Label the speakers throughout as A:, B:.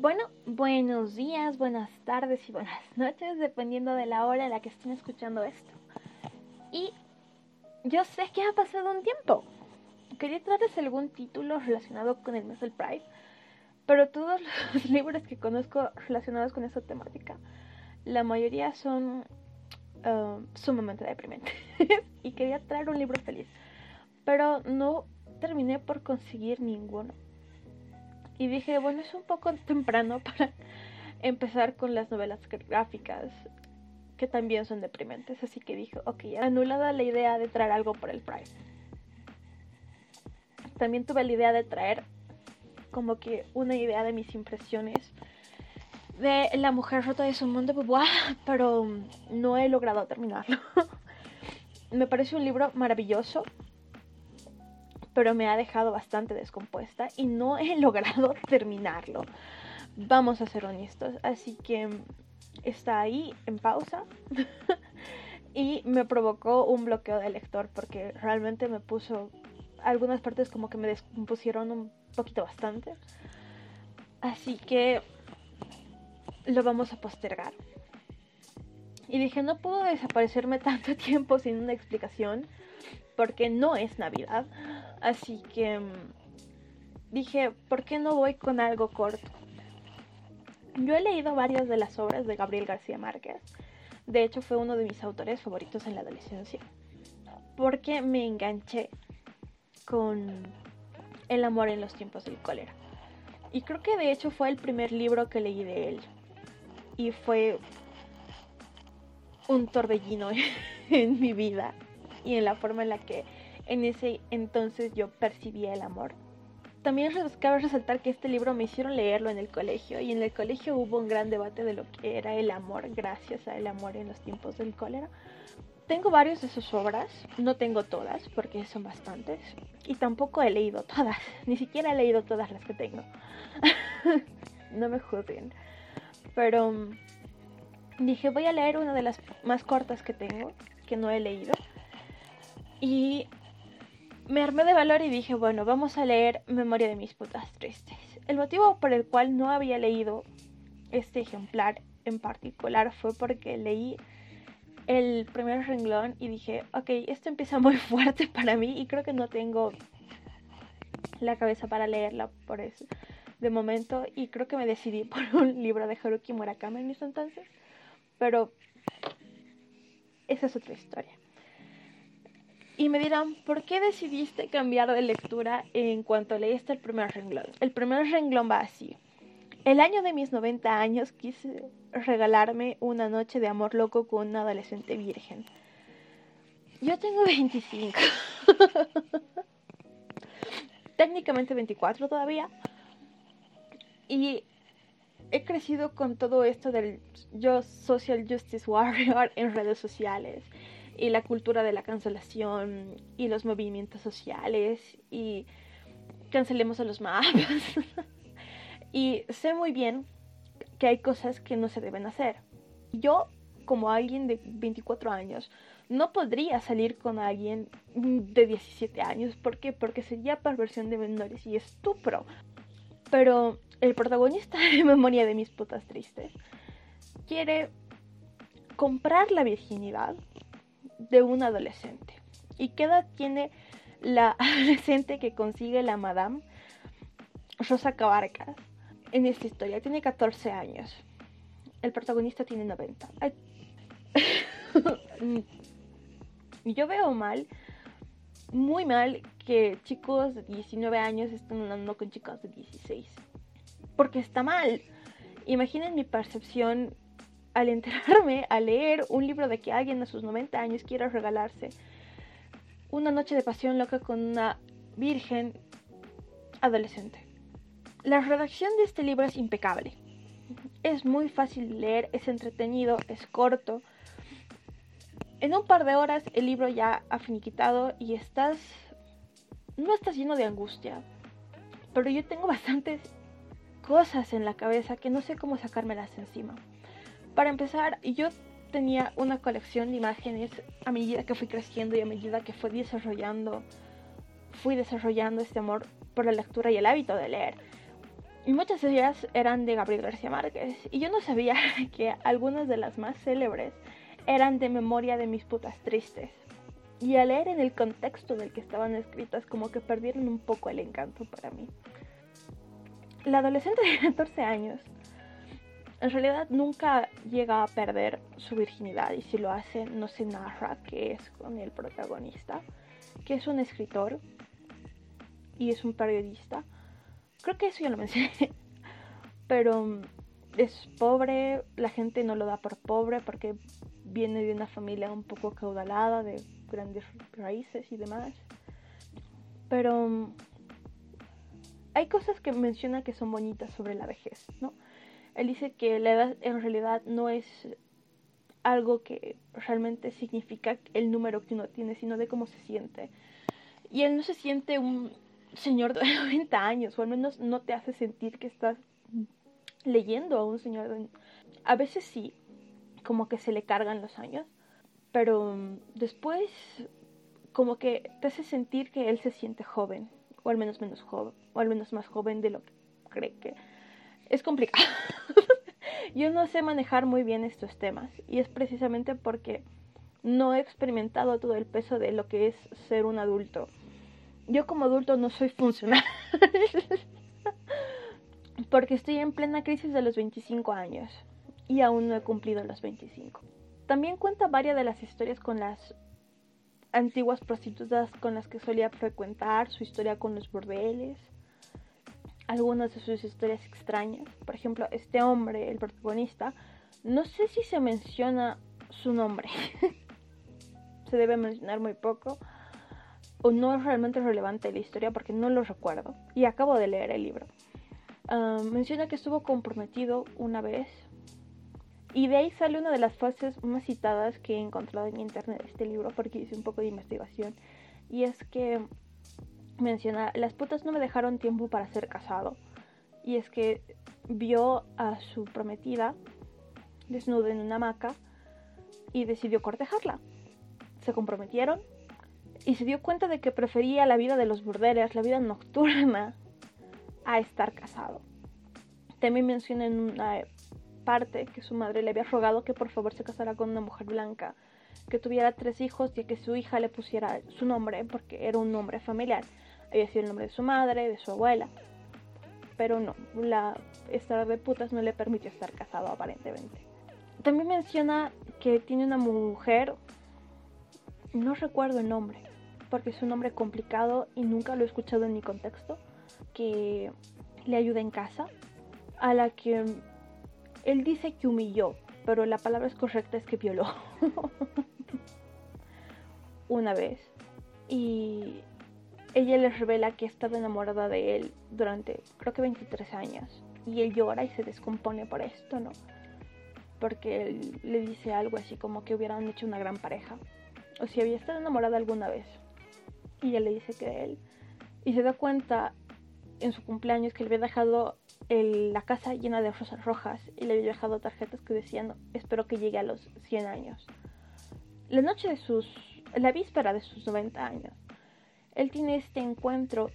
A: Bueno, buenos días, buenas tardes y buenas noches, dependiendo de la hora en la que estén escuchando esto. Y yo sé que ha pasado un tiempo. Quería traerles algún título relacionado con el mes del Pride, pero todos los libros que conozco relacionados con esta temática, la mayoría son uh, sumamente deprimentes. y quería traer un libro feliz, pero no terminé por conseguir ninguno. Y dije, bueno, es un poco temprano para empezar con las novelas gráficas, que también son deprimentes. Así que dije, ok, anulada la idea de traer algo por el Pride. También tuve la idea de traer como que una idea de mis impresiones de La mujer rota de su mundo, pero no he logrado terminarlo. me parece un libro maravilloso, pero me ha dejado bastante descompuesta y no he logrado terminarlo. Vamos a ser honestos, así que está ahí en pausa y me provocó un bloqueo de lector porque realmente me puso algunas partes como que me descompusieron un poquito bastante. Así que lo vamos a postergar. Y dije, no puedo desaparecerme tanto tiempo sin una explicación porque no es Navidad. Así que mm, dije, ¿por qué no voy con algo corto? Yo he leído varias de las obras de Gabriel García Márquez. De hecho, fue uno de mis autores favoritos en la adolescencia. Porque me enganché con El amor en los tiempos del cólera. Y creo que de hecho fue el primer libro que leí de él. Y fue un torbellino en mi vida y en la forma en la que en ese entonces yo percibía el amor. También cabe resaltar que este libro me hicieron leerlo en el colegio y en el colegio hubo un gran debate de lo que era el amor gracias a el amor en los tiempos del cólera. Tengo varios de sus obras, no tengo todas porque son bastantes y tampoco he leído todas, ni siquiera he leído todas las que tengo. no me juzguen. Pero mm, dije voy a leer una de las más cortas que tengo, que no he leído. Y me armé de valor y dije, bueno, vamos a leer Memoria de mis putas tristes. El motivo por el cual no había leído este ejemplar en particular fue porque leí el primer renglón y dije, ok, esto empieza muy fuerte para mí y creo que no tengo la cabeza para leerla por eso de momento y creo que me decidí por un libro de Haruki Murakami en ese entonces, pero esa es otra historia. Y me dirán, ¿por qué decidiste cambiar de lectura en cuanto leíste el primer renglón? El primer renglón va así. El año de mis 90 años quise regalarme una noche de amor loco con una adolescente virgen. Yo tengo 25. Técnicamente 24 todavía. Y he crecido con todo esto del yo social justice warrior en redes sociales y la cultura de la cancelación y los movimientos sociales y cancelemos a los mapas. y sé muy bien que hay cosas que no se deben hacer. Yo, como alguien de 24 años, no podría salir con alguien de 17 años. ¿Por qué? Porque sería perversión de menores y estupro. Pero el protagonista de Memoria de mis putas tristes quiere comprar la virginidad de un adolescente. ¿Y qué edad tiene la adolescente que consigue la Madame Rosa Cabarcas en esta historia? Tiene 14 años. El protagonista tiene 90. Yo veo mal, muy mal, que chicos de 19 años estén andando con chicos de 16. Porque está mal. Imaginen mi percepción al enterarme, a leer un libro de que alguien a sus 90 años quiera regalarse una noche de pasión loca con una virgen adolescente. La redacción de este libro es impecable. Es muy fácil de leer, es entretenido, es corto. En un par de horas el libro ya ha finiquitado y estás... no estás lleno de angustia. Pero yo tengo bastantes cosas en la cabeza que no sé cómo sacármelas encima. Para empezar, yo tenía una colección de imágenes a medida que fui creciendo y a medida que fui desarrollando, fui desarrollando este amor por la lectura y el hábito de leer. Y muchas de ellas eran de Gabriel García Márquez. Y yo no sabía que algunas de las más célebres eran de memoria de mis putas tristes. Y al leer en el contexto del que estaban escritas, como que perdieron un poco el encanto para mí. La adolescente de 14 años en realidad nunca llega a perder su virginidad y si lo hace no se narra que es con el protagonista, que es un escritor y es un periodista. Creo que eso ya lo mencioné, pero mm, es pobre, la gente no lo da por pobre porque viene de una familia un poco caudalada, de grandes raíces y demás. Pero mm, hay cosas que menciona que son bonitas sobre la vejez, ¿no? Él dice que la edad en realidad no es algo que realmente significa el número que uno tiene, sino de cómo se siente. Y él no se siente un señor de 90 años, o al menos no te hace sentir que estás leyendo a un señor de... A veces sí, como que se le cargan los años, pero después como que te hace sentir que él se siente joven, o al menos menos joven, o al menos más joven de lo que cree que es complicado. Yo no sé manejar muy bien estos temas y es precisamente porque no he experimentado todo el peso de lo que es ser un adulto. Yo como adulto no soy funcional. porque estoy en plena crisis de los 25 años y aún no he cumplido los 25. También cuenta varias de las historias con las antiguas prostitutas con las que solía frecuentar, su historia con los bordeles, algunas de sus historias extrañas. Por ejemplo, este hombre, el protagonista, no sé si se menciona su nombre. se debe mencionar muy poco. O no es realmente relevante la historia porque no lo recuerdo. Y acabo de leer el libro. Ah, menciona que estuvo comprometido una vez. Y de ahí sale una de las frases más citadas que he encontrado en internet de este libro porque hice un poco de investigación. Y es que menciona, las putas no me dejaron tiempo para ser casado. Y es que vio a su prometida desnuda en una hamaca y decidió cortejarla. Se comprometieron y se dio cuenta de que prefería la vida de los burdeles, la vida nocturna, a estar casado. También menciona en una parte que su madre le había rogado que por favor se casara con una mujer blanca, que tuviera tres hijos y que su hija le pusiera su nombre porque era un nombre familiar había sido el nombre de su madre, de su abuela. Pero no, la estar de putas no le permitió estar casado aparentemente. También menciona que tiene una mujer, no recuerdo el nombre, porque es un nombre complicado y nunca lo he escuchado en mi contexto, que le ayuda en casa, a la que él dice que humilló, pero la palabra es correcta es que violó una vez. Y ella le revela que ha estado enamorada de él durante creo que 23 años y él llora y se descompone por esto, ¿no? Porque él le dice algo así como que hubieran hecho una gran pareja o si había estado enamorada alguna vez y ella le dice que él y se da cuenta en su cumpleaños que le había dejado la casa llena de rosas rojas y le había dejado tarjetas que decían espero que llegue a los 100 años. La noche de sus, la víspera de sus 90 años, él tiene este encuentro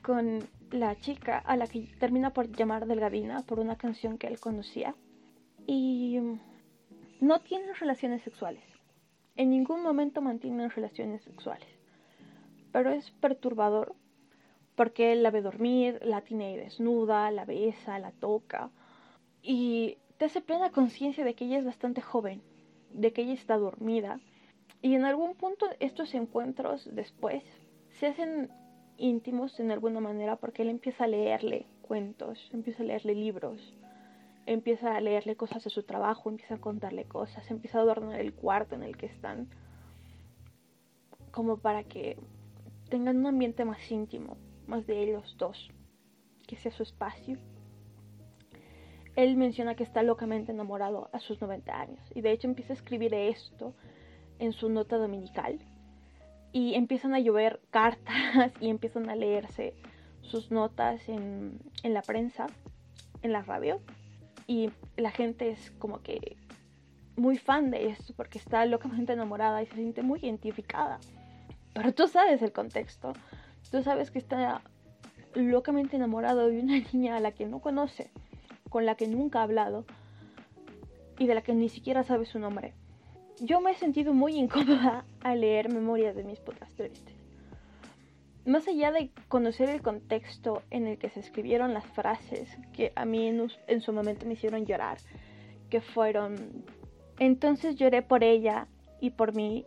A: con la chica a la que termina por llamar Delgadina por una canción que él conocía y no tienen relaciones sexuales. En ningún momento mantienen relaciones sexuales. Pero es perturbador porque él la ve dormir, la tiene ahí desnuda, la besa, la toca y te hace plena conciencia de que ella es bastante joven, de que ella está dormida y en algún punto estos encuentros después se hacen íntimos en alguna manera porque él empieza a leerle cuentos, empieza a leerle libros, empieza a leerle cosas de su trabajo, empieza a contarle cosas, empieza a adornar el cuarto en el que están, como para que tengan un ambiente más íntimo, más de ellos dos, que sea su espacio. Él menciona que está locamente enamorado a sus 90 años y de hecho empieza a escribir esto en su nota dominical y empiezan a llover cartas y empiezan a leerse sus notas en, en la prensa, en la radio. Y la gente es como que muy fan de esto porque está locamente enamorada y se siente muy identificada. Pero tú sabes el contexto. Tú sabes que está locamente enamorado de una niña a la que no conoce, con la que nunca ha hablado y de la que ni siquiera sabe su nombre. Yo me he sentido muy incómoda al leer Memorias de mis tristes. Más allá de conocer el contexto en el que se escribieron las frases que a mí en, en su momento me hicieron llorar, que fueron, entonces lloré por ella y por mí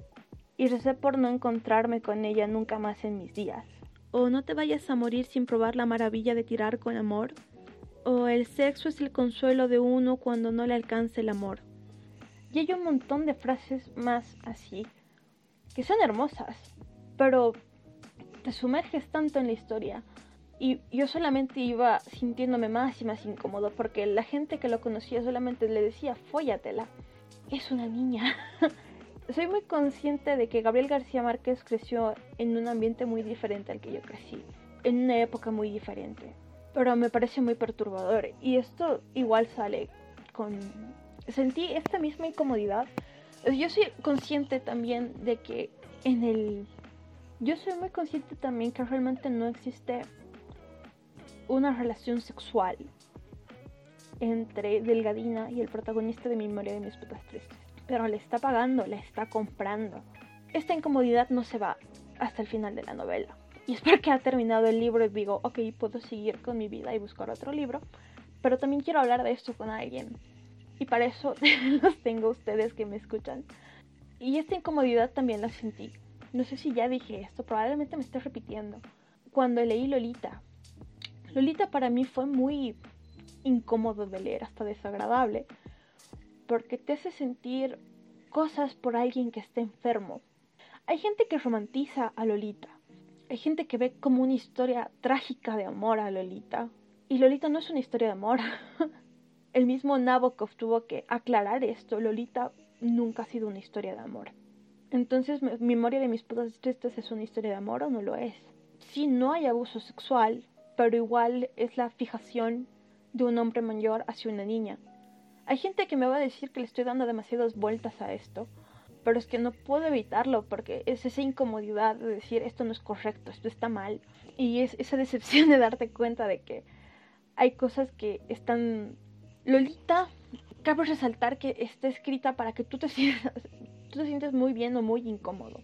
A: y recé por no encontrarme con ella nunca más en mis días. O no te vayas a morir sin probar la maravilla de tirar con amor. O el sexo es el consuelo de uno cuando no le alcance el amor. Y hay un montón de frases más así, que son hermosas, pero te sumerges tanto en la historia. Y yo solamente iba sintiéndome más y más incómodo porque la gente que lo conocía solamente le decía, fóllatela. Es una niña. soy muy consciente de que Gabriel García Márquez creció en un ambiente muy diferente al que yo crecí, en una época muy diferente. Pero me parece muy perturbador y esto igual sale con... Sentí esta misma incomodidad. Yo soy consciente también de que en el... Yo soy muy consciente también que realmente no existe una relación sexual entre Delgadina y el protagonista de Memoria de mis putas tristes pero le está pagando, le está comprando. Esta incomodidad no se va hasta el final de la novela. Y es porque ha terminado el libro y digo, ok, puedo seguir con mi vida y buscar otro libro, pero también quiero hablar de esto con alguien. Y para eso los tengo ustedes que me escuchan. Y esta incomodidad también la sentí. No sé si ya dije esto, probablemente me esté repitiendo. Cuando leí Lolita. Lolita para mí fue muy incómodo de leer, hasta desagradable porque te hace sentir cosas por alguien que está enfermo. Hay gente que romantiza a Lolita. Hay gente que ve como una historia trágica de amor a Lolita. Y Lolita no es una historia de amor. El mismo Nabokov tuvo que aclarar esto. Lolita nunca ha sido una historia de amor. Entonces, Memoria de mis putas tristes es una historia de amor o no lo es. Sí, no hay abuso sexual, pero igual es la fijación de un hombre mayor hacia una niña. Hay gente que me va a decir que le estoy dando demasiadas vueltas a esto, pero es que no puedo evitarlo porque es esa incomodidad de decir esto no es correcto, esto está mal. Y es esa decepción de darte cuenta de que hay cosas que están... Lolita, cabe resaltar que está escrita para que tú te sientas, tú te sientes muy bien o muy incómodo.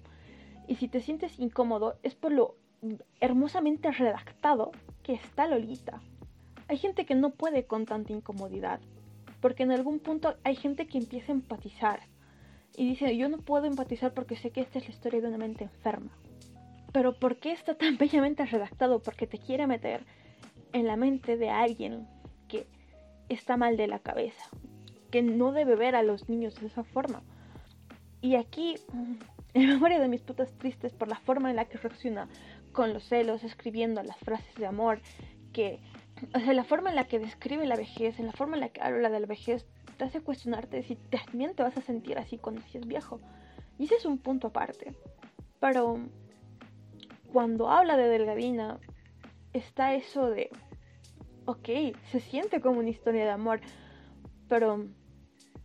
A: Y si te sientes incómodo es por lo hermosamente redactado que está Lolita. Hay gente que no puede con tanta incomodidad porque en algún punto hay gente que empieza a empatizar y dice, yo no puedo empatizar porque sé que esta es la historia de una mente enferma. Pero ¿por qué está tan bellamente redactado? Porque te quiere meter en la mente de alguien está mal de la cabeza, que no debe ver a los niños de esa forma. Y aquí, en memoria de mis putas tristes por la forma en la que reacciona con los celos, escribiendo las frases de amor, que o sea, la forma en la que describe la vejez, en la forma en la que habla de la vejez, te hace cuestionarte si también te vas a sentir así cuando seas viejo. Y ese es un punto aparte. Pero cuando habla de Delgadina, está eso de, ok, se siente como una historia de amor, pero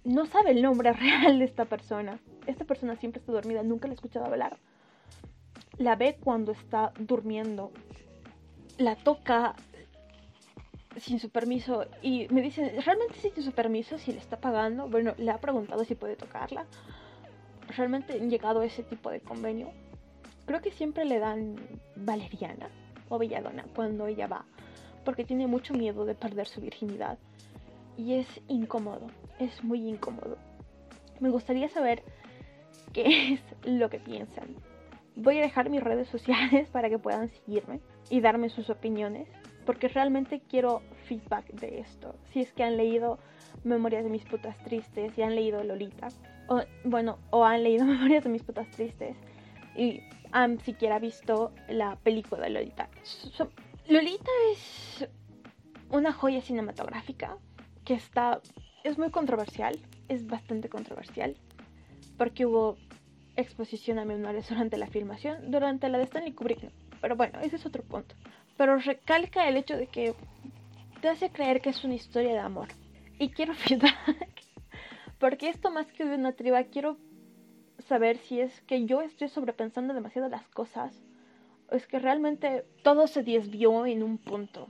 A: no sabe el nombre real de esta persona. Esta persona siempre está dormida, nunca la he escuchado hablar. La ve cuando está durmiendo, la toca, sin su permiso y me dice, ¿realmente sin su permiso si le está pagando? Bueno, le ha preguntado si puede tocarla. ¿Realmente han llegado a ese tipo de convenio? Creo que siempre le dan valeriana o belladona cuando ella va, porque tiene mucho miedo de perder su virginidad. Y es incómodo, es muy incómodo. Me gustaría saber qué es lo que piensan. Voy a dejar mis redes sociales para que puedan seguirme y darme sus opiniones porque realmente quiero feedback de esto. Si es que han leído Memorias de mis putas tristes y han leído Lolita, o bueno, o han leído Memorias de mis putas tristes y han siquiera visto la película de Lolita. Lolita es una joya cinematográfica que está es muy controversial, es bastante controversial porque hubo exposición a menores durante la filmación, durante la de Stanley Kubrick no. Pero bueno, ese es otro punto pero recalca el hecho de que te hace creer que es una historia de amor. Y quiero feedback, porque esto más que de una triba, quiero saber si es que yo estoy sobrepensando demasiado las cosas es que realmente todo se desvió en un punto.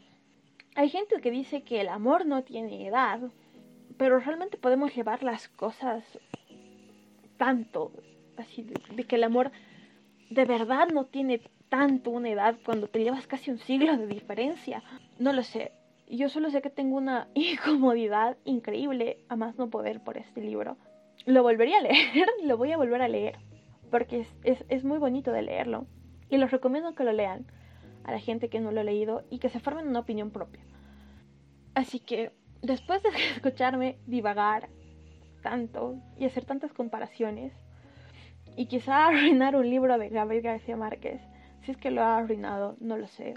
A: Hay gente que dice que el amor no tiene edad, pero realmente podemos llevar las cosas tanto, así de, que el amor de verdad no tiene tanto una edad cuando te llevas casi un siglo de diferencia. No lo sé. Yo solo sé que tengo una incomodidad increíble a más no poder por este libro. Lo volvería a leer, lo voy a volver a leer, porque es, es, es muy bonito de leerlo. Y los recomiendo que lo lean a la gente que no lo ha leído y que se formen una opinión propia. Así que después de escucharme divagar tanto y hacer tantas comparaciones y quizá arruinar un libro de Gabriel García Márquez, si es que lo ha arruinado, no lo sé.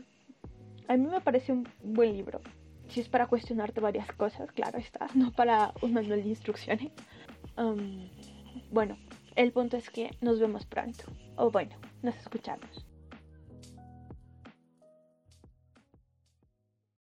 A: A mí me parece un buen libro. Si es para cuestionarte varias cosas, claro está, no para un manual de instrucciones. Um, bueno, el punto es que nos vemos pronto. O bueno, nos escuchamos.